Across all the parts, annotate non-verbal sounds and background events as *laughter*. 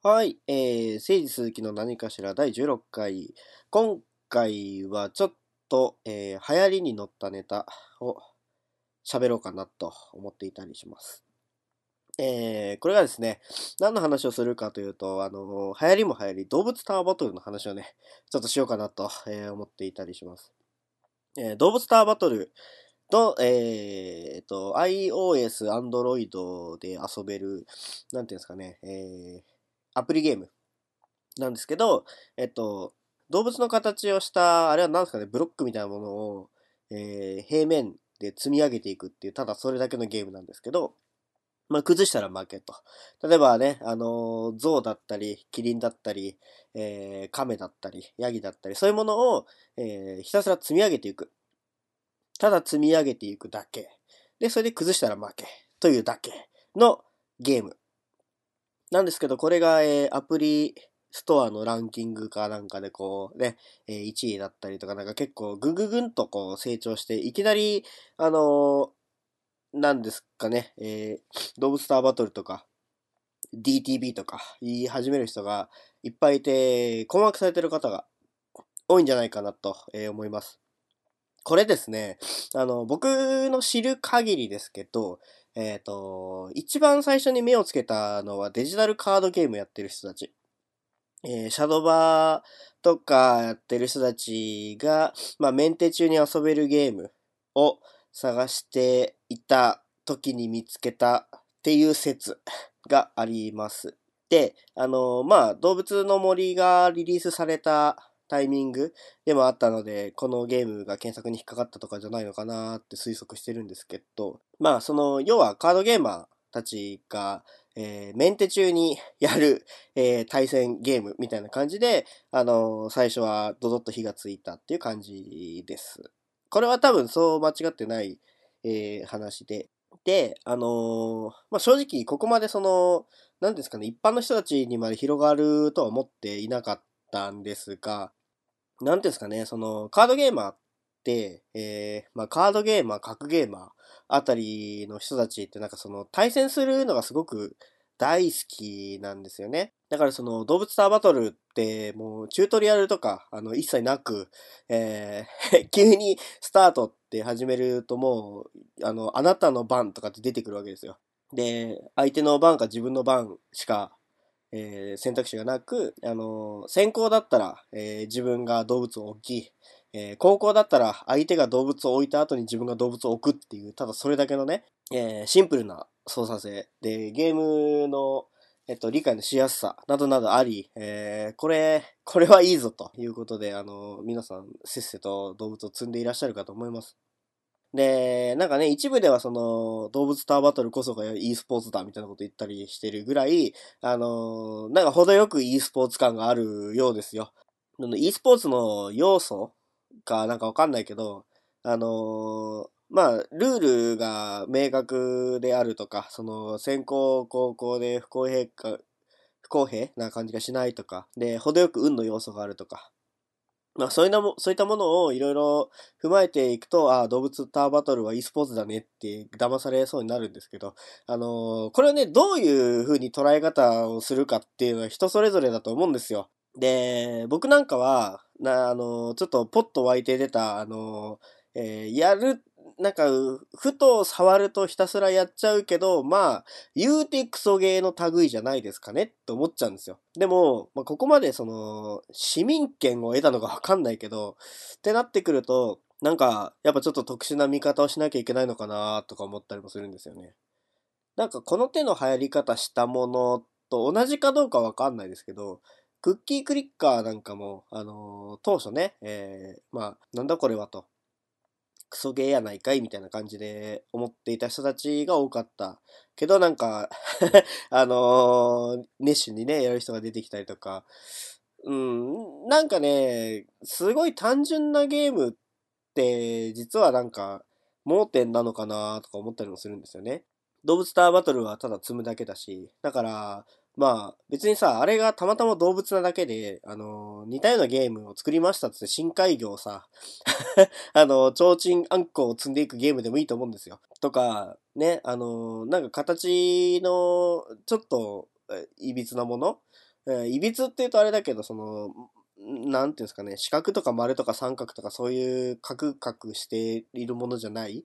はい、えー、誠治鈴木の何かしら第16回。今回はちょっと、えー、流行りに乗ったネタを喋ろうかなと思っていたりします。えー、これがですね、何の話をするかというと、あのー、流行りも流行り、動物タワーバトルの話をね、ちょっとしようかなと、えー、思っていたりします。えー、動物タワーバトルと、えー、と、iOS、Android で遊べる、なんていうんですかね、えー、アプリゲームなんですけど、えっと、動物の形をした、あれは何ですかね、ブロックみたいなものを、えー、平面で積み上げていくっていう、ただそれだけのゲームなんですけど、まあ、崩したら負けと。例えばね、あのー、象だったり、キリンだったり、えー、亀だったり、ヤギだったり、そういうものを、えー、ひたすら積み上げていく。ただ積み上げていくだけ。で、それで崩したら負け。というだけのゲームなんですけど、これが、えー、アプリストアのランキングかなんかでこうね、えー、1位だったりとかなんか結構ぐぐぐんとこう成長して、いきなり、あのー、なんですかね、えー、動物ターバトルとか、DTB とか言い始める人がいっぱいいて、困惑されてる方が多いんじゃないかなと、えー、思います。これですね、あの、僕の知る限りですけど、えっ、ー、と、一番最初に目をつけたのはデジタルカードゲームやってる人たち。えー、シャドバーとかやってる人たちが、まあ、メンテ中に遊べるゲームを探していた時に見つけたっていう説があります。で、あのまあ、動物の森がリリースされたタイミングでもあったので、このゲームが検索に引っかかったとかじゃないのかなって推測してるんですけど、まあ、その、要はカードゲーマーたちが、えー、メンテ中にやる、えー、対戦ゲームみたいな感じで、あのー、最初はドドッと火がついたっていう感じです。これは多分そう間違ってない、え、話で。で、あのまあ、正直ここまでその、何ですかね、一般の人たちにまで広がるとは思っていなかったんですが、なんていうんですかね、その、カードゲーマーって、えー、まあ、カードゲーマー、格ゲーマーあたりの人たちってなんかその、対戦するのがすごく大好きなんですよね。だからその、動物ターバトルって、もう、チュートリアルとか、あの、一切なく、えー、*laughs* 急にスタートって始めるともう、あの、あなたの番とかって出てくるわけですよ。で、相手の番か自分の番しかえー、選択肢がなく、あのー、先行だったら、えー、自分が動物を置き、えー、高校だったら相手が動物を置いた後に自分が動物を置くっていう、ただそれだけのね、えー、シンプルな操作性で、ゲームの、えっと、理解のしやすさなどなどあり、えー、これ、これはいいぞということで、あの、皆さん、せっせと動物を積んでいらっしゃるかと思います。で、なんかね、一部ではその、動物ターバトルこそが e スポーツだみたいなこと言ったりしてるぐらい、あの、なんか程よく e スポーツ感があるようですよ。e スポーツの要素かなんかわかんないけど、あのまあ、ルールが明確であるとか、その、先行高校で不公平か、不公平な感じがしないとか、で、程よく運の要素があるとか、まあ、そういったもそういったものをいろいろ踏まえていくと、ああ、動物ターバトルは e スポーツだねって騙されそうになるんですけど、あのー、これはね、どういうふうに捉え方をするかっていうのは人それぞれだと思うんですよ。で、僕なんかは、な、あのー、ちょっとポッと湧いて出た、あのー、え、やるなんか、ふと触るとひたすらやっちゃうけど、まあ、言うてクソゲーの類じゃないですかねって思っちゃうんですよ。でも、まあ、ここまでその、市民権を得たのがわかんないけど、ってなってくると、なんか、やっぱちょっと特殊な見方をしなきゃいけないのかなとか思ったりもするんですよね。なんかこの手の流行り方したものと同じかどうかわかんないですけど、クッキークリッカーなんかも、あのー、当初ね、えー、まあ、なんだこれはと。クソゲーやないかいみたいな感じで思っていた人たちが多かった。けどなんか *laughs* あのー、熱心にね、やる人が出てきたりとか、うん、なんかね、すごい単純なゲームって、実はなんか、盲点なのかなとか思ったりもするんですよね。動物ターバトルはただ積むだけだし、だから、まあ、別にさ、あれがたまたま動物なだけで、あの似たようなゲームを作りましたって深海魚をさ、*laughs* あの提灯あんこを積んでいくゲームでもいいと思うんですよ。とか、ね、あのなんか形の、ちょっと、いびつなものえー、いびつって言うとあれだけど、その、なんていうんですかね、四角とか丸とか三角とかそういうカクカクしているものじゃない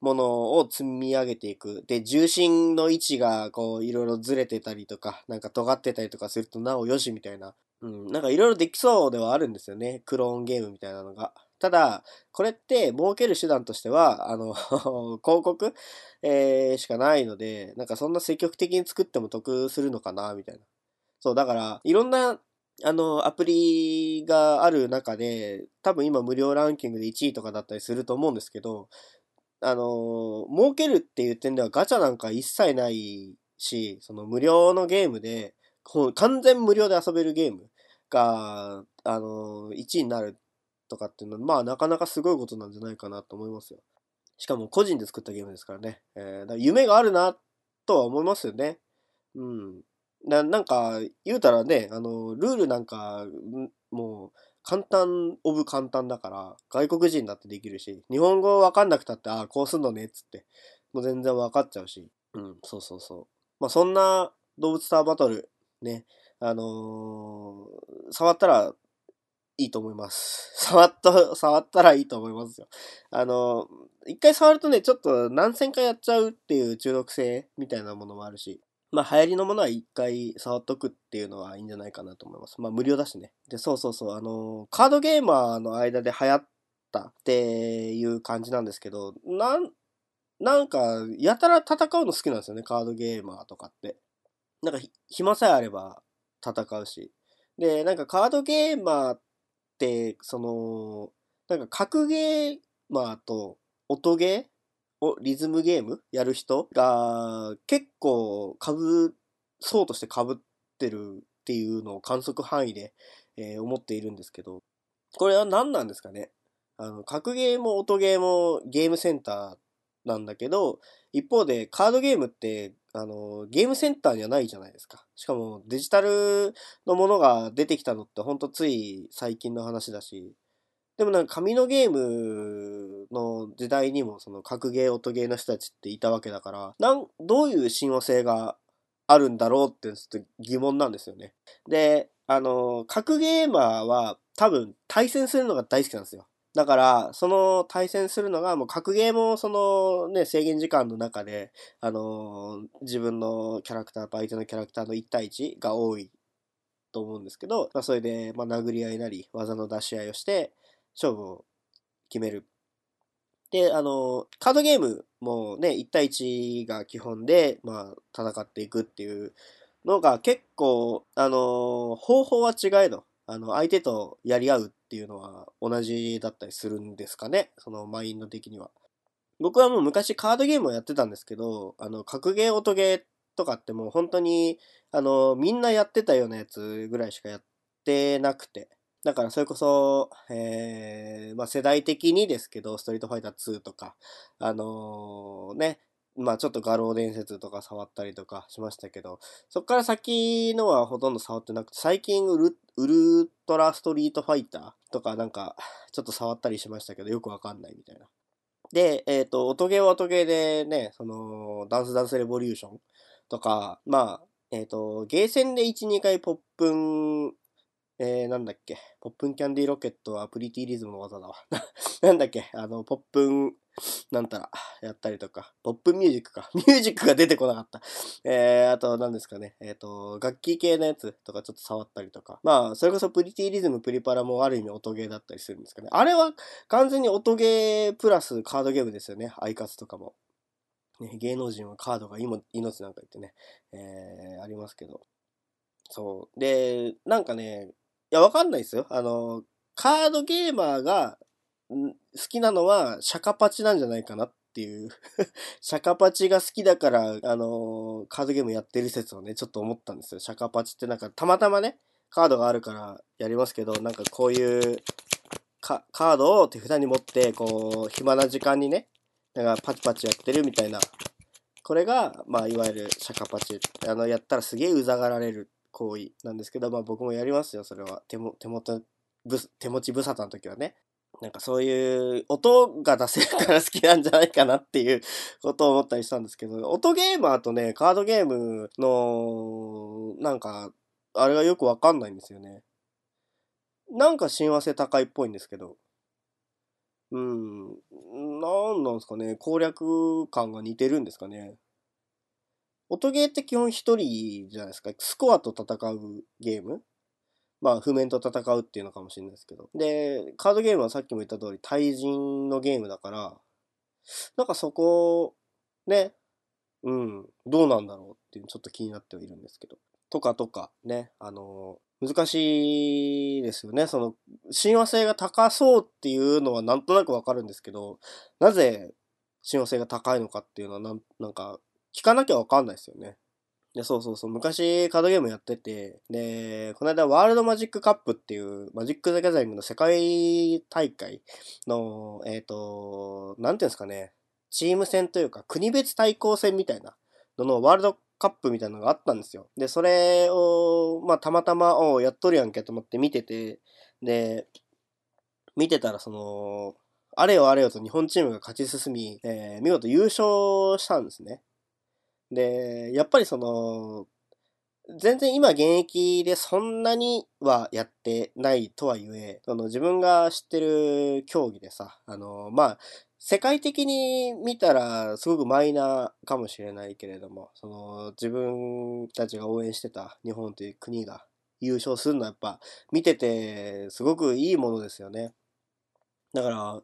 ものを積み上げていく。で、重心の位置がこういろいろずれてたりとか、なんか尖ってたりとかするとなおよしみたいな。うん、なんかいろいろできそうではあるんですよね。クローンゲームみたいなのが。ただ、これって儲ける手段としては、あの *laughs* 広告、えー、しかないので、なんかそんな積極的に作っても得するのかな、みたいな。そう、だから、いろんなあの、アプリがある中で、多分今無料ランキングで1位とかだったりすると思うんですけど、あの、儲けるっていう点ではガチャなんか一切ないし、その無料のゲームで、完全無料で遊べるゲームが、あの、1位になるとかっていうのは、まあなかなかすごいことなんじゃないかなと思いますよ。しかも個人で作ったゲームですからね。えー、だ夢があるなとは思いますよね。うん。な、なんか、言うたらね、あの、ルールなんか、もう、簡単オブ簡単だから、外国人だってできるし、日本語わかんなくたって、ああ、こうすんのね、っつって、もう全然わかっちゃうし、うん、そうそうそう。まあ、そんな動物ターバトル、ね、あのー、触ったらいいと思います。*laughs* 触った、触ったらいいと思いますよ。あのー、一回触るとね、ちょっと何千回やっちゃうっていう中毒性みたいなものもあるし、まあ流行りのものは一回触っとくっていうのはいいんじゃないかなと思います。まあ無料だしね。で、そうそうそう、あのー、カードゲーマーの間で流行ったっていう感じなんですけど、なん、なんか、やたら戦うの好きなんですよね、カードゲーマーとかって。なんか、暇さえあれば戦うし。で、なんかカードゲーマーって、その、なんか格ゲーマーと音ゲーをリズムゲーム？やる人？が結構被そうとして被ってるっていうのを観測範囲で、えー、思っているんですけど、これは何なんですかね？あの、格ゲーも音ゲーもゲームセンターなんだけど、一方でカードゲームって、あの、ゲームセンターにはないじゃないですか。しかもデジタルのものが出てきたのってほんとつい最近の話だし、でもなんか紙のゲームの時代にもその格ゲー、音ゲーの人たちっていたわけだから、なん、どういう親和性があるんだろうってちょっと疑問なんですよね。で、あの、格ゲーマーは多分対戦するのが大好きなんですよ。だから、その対戦するのが、もう格ゲーもそのね、制限時間の中で、あの自分のキャラクターと相手のキャラクターの1対1が多いと思うんですけど、まあ、それで、まあ、殴り合いなり、技の出し合いをして、勝負を決める。で、あの、カードゲームもね、1対1が基本で、まあ、戦っていくっていうのが結構、あの、方法は違えど、あの、相手とやり合うっていうのは同じだったりするんですかね、そのマインド的には。僕はもう昔カードゲームをやってたんですけど、あの、格ゲー、音ゲーとかってもう本当に、あの、みんなやってたようなやつぐらいしかやってなくて。だからそれこそ、えー、まあ世代的にですけど、ストリートファイター2とか、あのー、ね、まあちょっと画廊伝説とか触ったりとかしましたけど、そっから先のはほとんど触ってなくて、最近ウルウルトラストリートファイターとかなんかちょっと触ったりしましたけど、よくわかんないみたいな。で、えっ、ー、と、音ゲーは音ゲーでね、その、ダンスダンスレボリューションとか、まあ、えっ、ー、と、ゲーセンで1、2回ポップンえー、なんだっけ、ポップンキャンディーロケットはプリティリズムの技だわ。*laughs* なんだっけ、あの、ポップン、なんたら、やったりとか、ポップミュージックか。*laughs* ミュージックが出てこなかった。えー、あと、何ですかね、えっ、ー、と、楽器系のやつとかちょっと触ったりとか。まあ、それこそプリティリズム、プリパラもある意味音ゲーだったりするんですかね。あれは完全に音ゲープラスカードゲームですよね。アイカツとかも。ね、芸能人はカードが命なんか言ってね、えー、ありますけど。そう。で、なんかね、や、わかんないですよ。あの、カードゲーマーが好きなのはシャカパチなんじゃないかなっていうシャカパチが好きだから、あのカードゲームやってる説をね、ちょっと思ったんですよ。シャカパチってなんか、たまたまね、カードがあるからやりますけど、なんかこういうカードを手札に持って、こう、暇な時間にね、なんかパチパチやってるみたいな。これが、まあ、いわゆるシャカパチ。あの、やったらすげえうざがられる行為なんですけど、まあ僕もやりますよ、それは。手も、手元、手持ち無沙汰の時はね。なんかそういう音が出せるから好きなんじゃないかなっていうことを思ったりしたんですけど、音ゲーマーとね、カードゲームの、なんか、あれがよくわかんないんですよね。なんか親和性高いっぽいんですけど。うん。なんなんですかね。攻略感が似てるんですかね。音ゲーって基本一人じゃないですか。スコアと戦うゲームまあ、譜面と戦うっていうのかもしれないですけど。で、カードゲームはさっきも言った通り対人のゲームだから、なんかそこ、ね、うん、どうなんだろうっていうちょっと気になってはいるんですけど。とかとか、ね、あの難しいですよね。その、親和性が高そうっていうのはなんとなくわかるんですけど、なぜ親和性が高いのかっていうのはなん、なんか、聞かなきゃわかんないですよね。で、そうそうそう、昔カードゲームやってて、で、この間ワールドマジックカップっていうマジック・ザ・ギャザリングの世界大会の、えっ、ー、と、なんていうんですかね、チーム戦というか国別対抗戦みたいなののワールドカップみたいなのがあったんですよ。で、それを、まあ、たまたま、おやっとるやんけと思って見てて、で、見てたら、その、あれよあれよと日本チームが勝ち進み、えー、見事優勝したんですね。で、やっぱりその、全然今現役でそんなにはやってないとはいえ、その自分が知ってる競技でさ、あの、まあ、世界的に見たらすごくマイナーかもしれないけれども、その自分たちが応援してた日本という国が優勝するのはやっぱ見ててすごくいいものですよね。だから、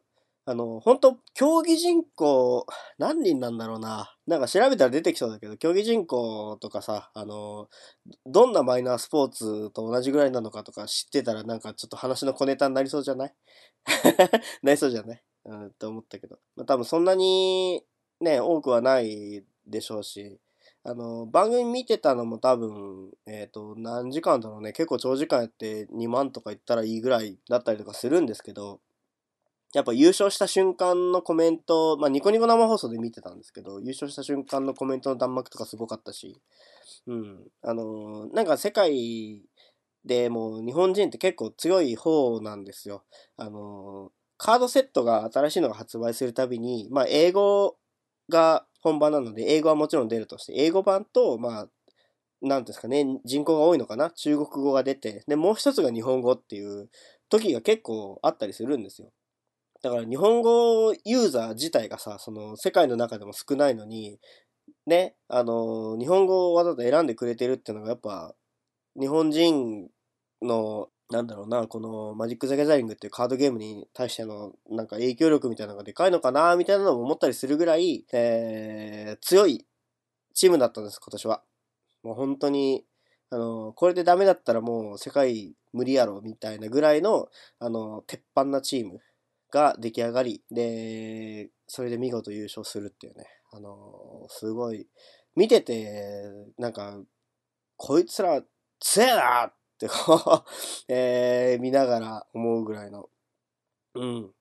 あの、本当競技人口何人なんだろうな。なんか調べたら出てきそうだけど、競技人口とかさ、あの、どんなマイナースポーツと同じぐらいなのかとか知ってたらなんかちょっと話の小ネタになりそうじゃない？*laughs* なりそうじゃない？うん、って思ったけど。まあ、多分そんなにね、多くはないでしょうし、あの、番組見てたのも多分、えっ、ー、と、何時間だろうね、結構長時間やって2万とか言ったらいいぐらいだったりとかするんですけど、やっぱ優勝した瞬間のコメント、まあニコニコ生放送で見てたんですけど、優勝した瞬間のコメントの弾幕とかすごかったし、うん、あの、なんか世界でも日本人って結構強い方なんですよ。あの、カードセットが新しいのが発売するたびに、まあ、英語が本番なので、英語はもちろん出るとして、英語版と、まあ、なんですかね、人口が多いのかな中国語が出て、で、もう一つが日本語っていう時が結構あったりするんですよ。だから日本語ユーザー自体がさ、その世界の中でも少ないのに、ね、あの、日本語をわざと選んでくれてるっていうのがやっぱ、日本人のなんだろうな、このマジック・ザ・ギャザリングっていうカードゲームに対してのなんか影響力みたいなのがでかいのかな、みたいなのも思ったりするぐらい、えー、強いチームだったんです、今年は。もう本当に、あの、これでダメだったらもう世界無理やろ、みたいなぐらいの、あの、鉄板なチームが出来上がり、で、それで見事優勝するっていうね。あの、すごい、見てて、なんか、こいつら強えなってこう *laughs* えー、見ながら思うぐらいの。うん。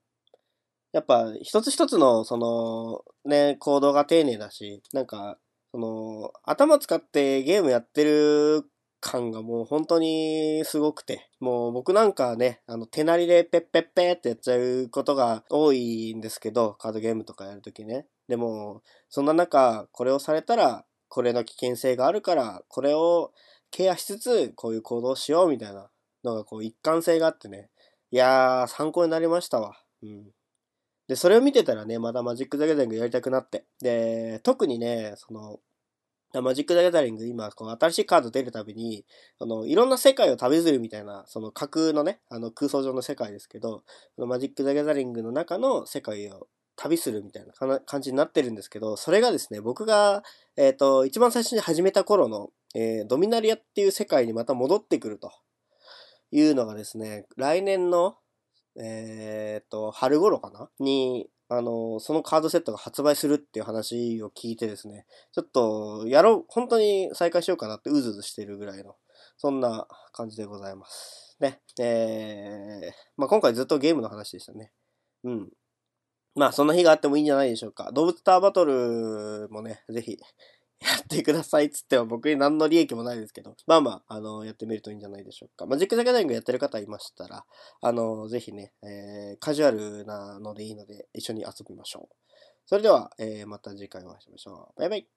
やっぱ一つ一つのそのね、行動が丁寧だし、なんか、その、頭使ってゲームやってる感がもう本当にすごくて、もう僕なんかね、あの手なりでペッペッペってやっちゃうことが多いんですけど、カードゲームとかやるときね。でも、そんな中、これをされたら、これの危険性があるから、これをケアしつつ、こういう行動しようみたいなのが、こう、一貫性があってね。いやー、参考になりましたわ。うん。で、それを見てたらね、またマジック・ザ・ギャザリングやりたくなって。で、特にね、その、マジック・ザ・ギャザリング、今、この新しいカード出るたびに、あの、いろんな世界を旅するみたいな、その架空のね、あの空想上の世界ですけど、マジック・ザ・ギャザリングの中の世界を旅するみたいな感じになってるんですけど、それがですね、僕が、えっ、ー、と、一番最初に始めた頃の、えー、ドミナリアっていう世界にまた戻ってくるというのがですね、来年の、えっ、ー、と、春頃かな？に、あの、そのカードセットが発売するっていう話を聞いてですね、ちょっと、やろう、本当に再開しようかなってうずうずしてるぐらいの、そんな感じでございます。ね。えー、まあ、今回ずっとゲームの話でしたね。うん。まあ、そんな日があってもいいんじゃないでしょうか。動物ターバトルもね、ぜひ、やってくださいっつっては僕に何の利益もないですけど、まあまあ、あの、やってみるといいんじゃないでしょうか。マジック・ザ・ギャザリングやってる方いましたら、あの、ぜひね、えー、カジュアルなのでいいので、一緒に遊びましょう。それでは、えー、また次回お会いしましょう。バイバイ。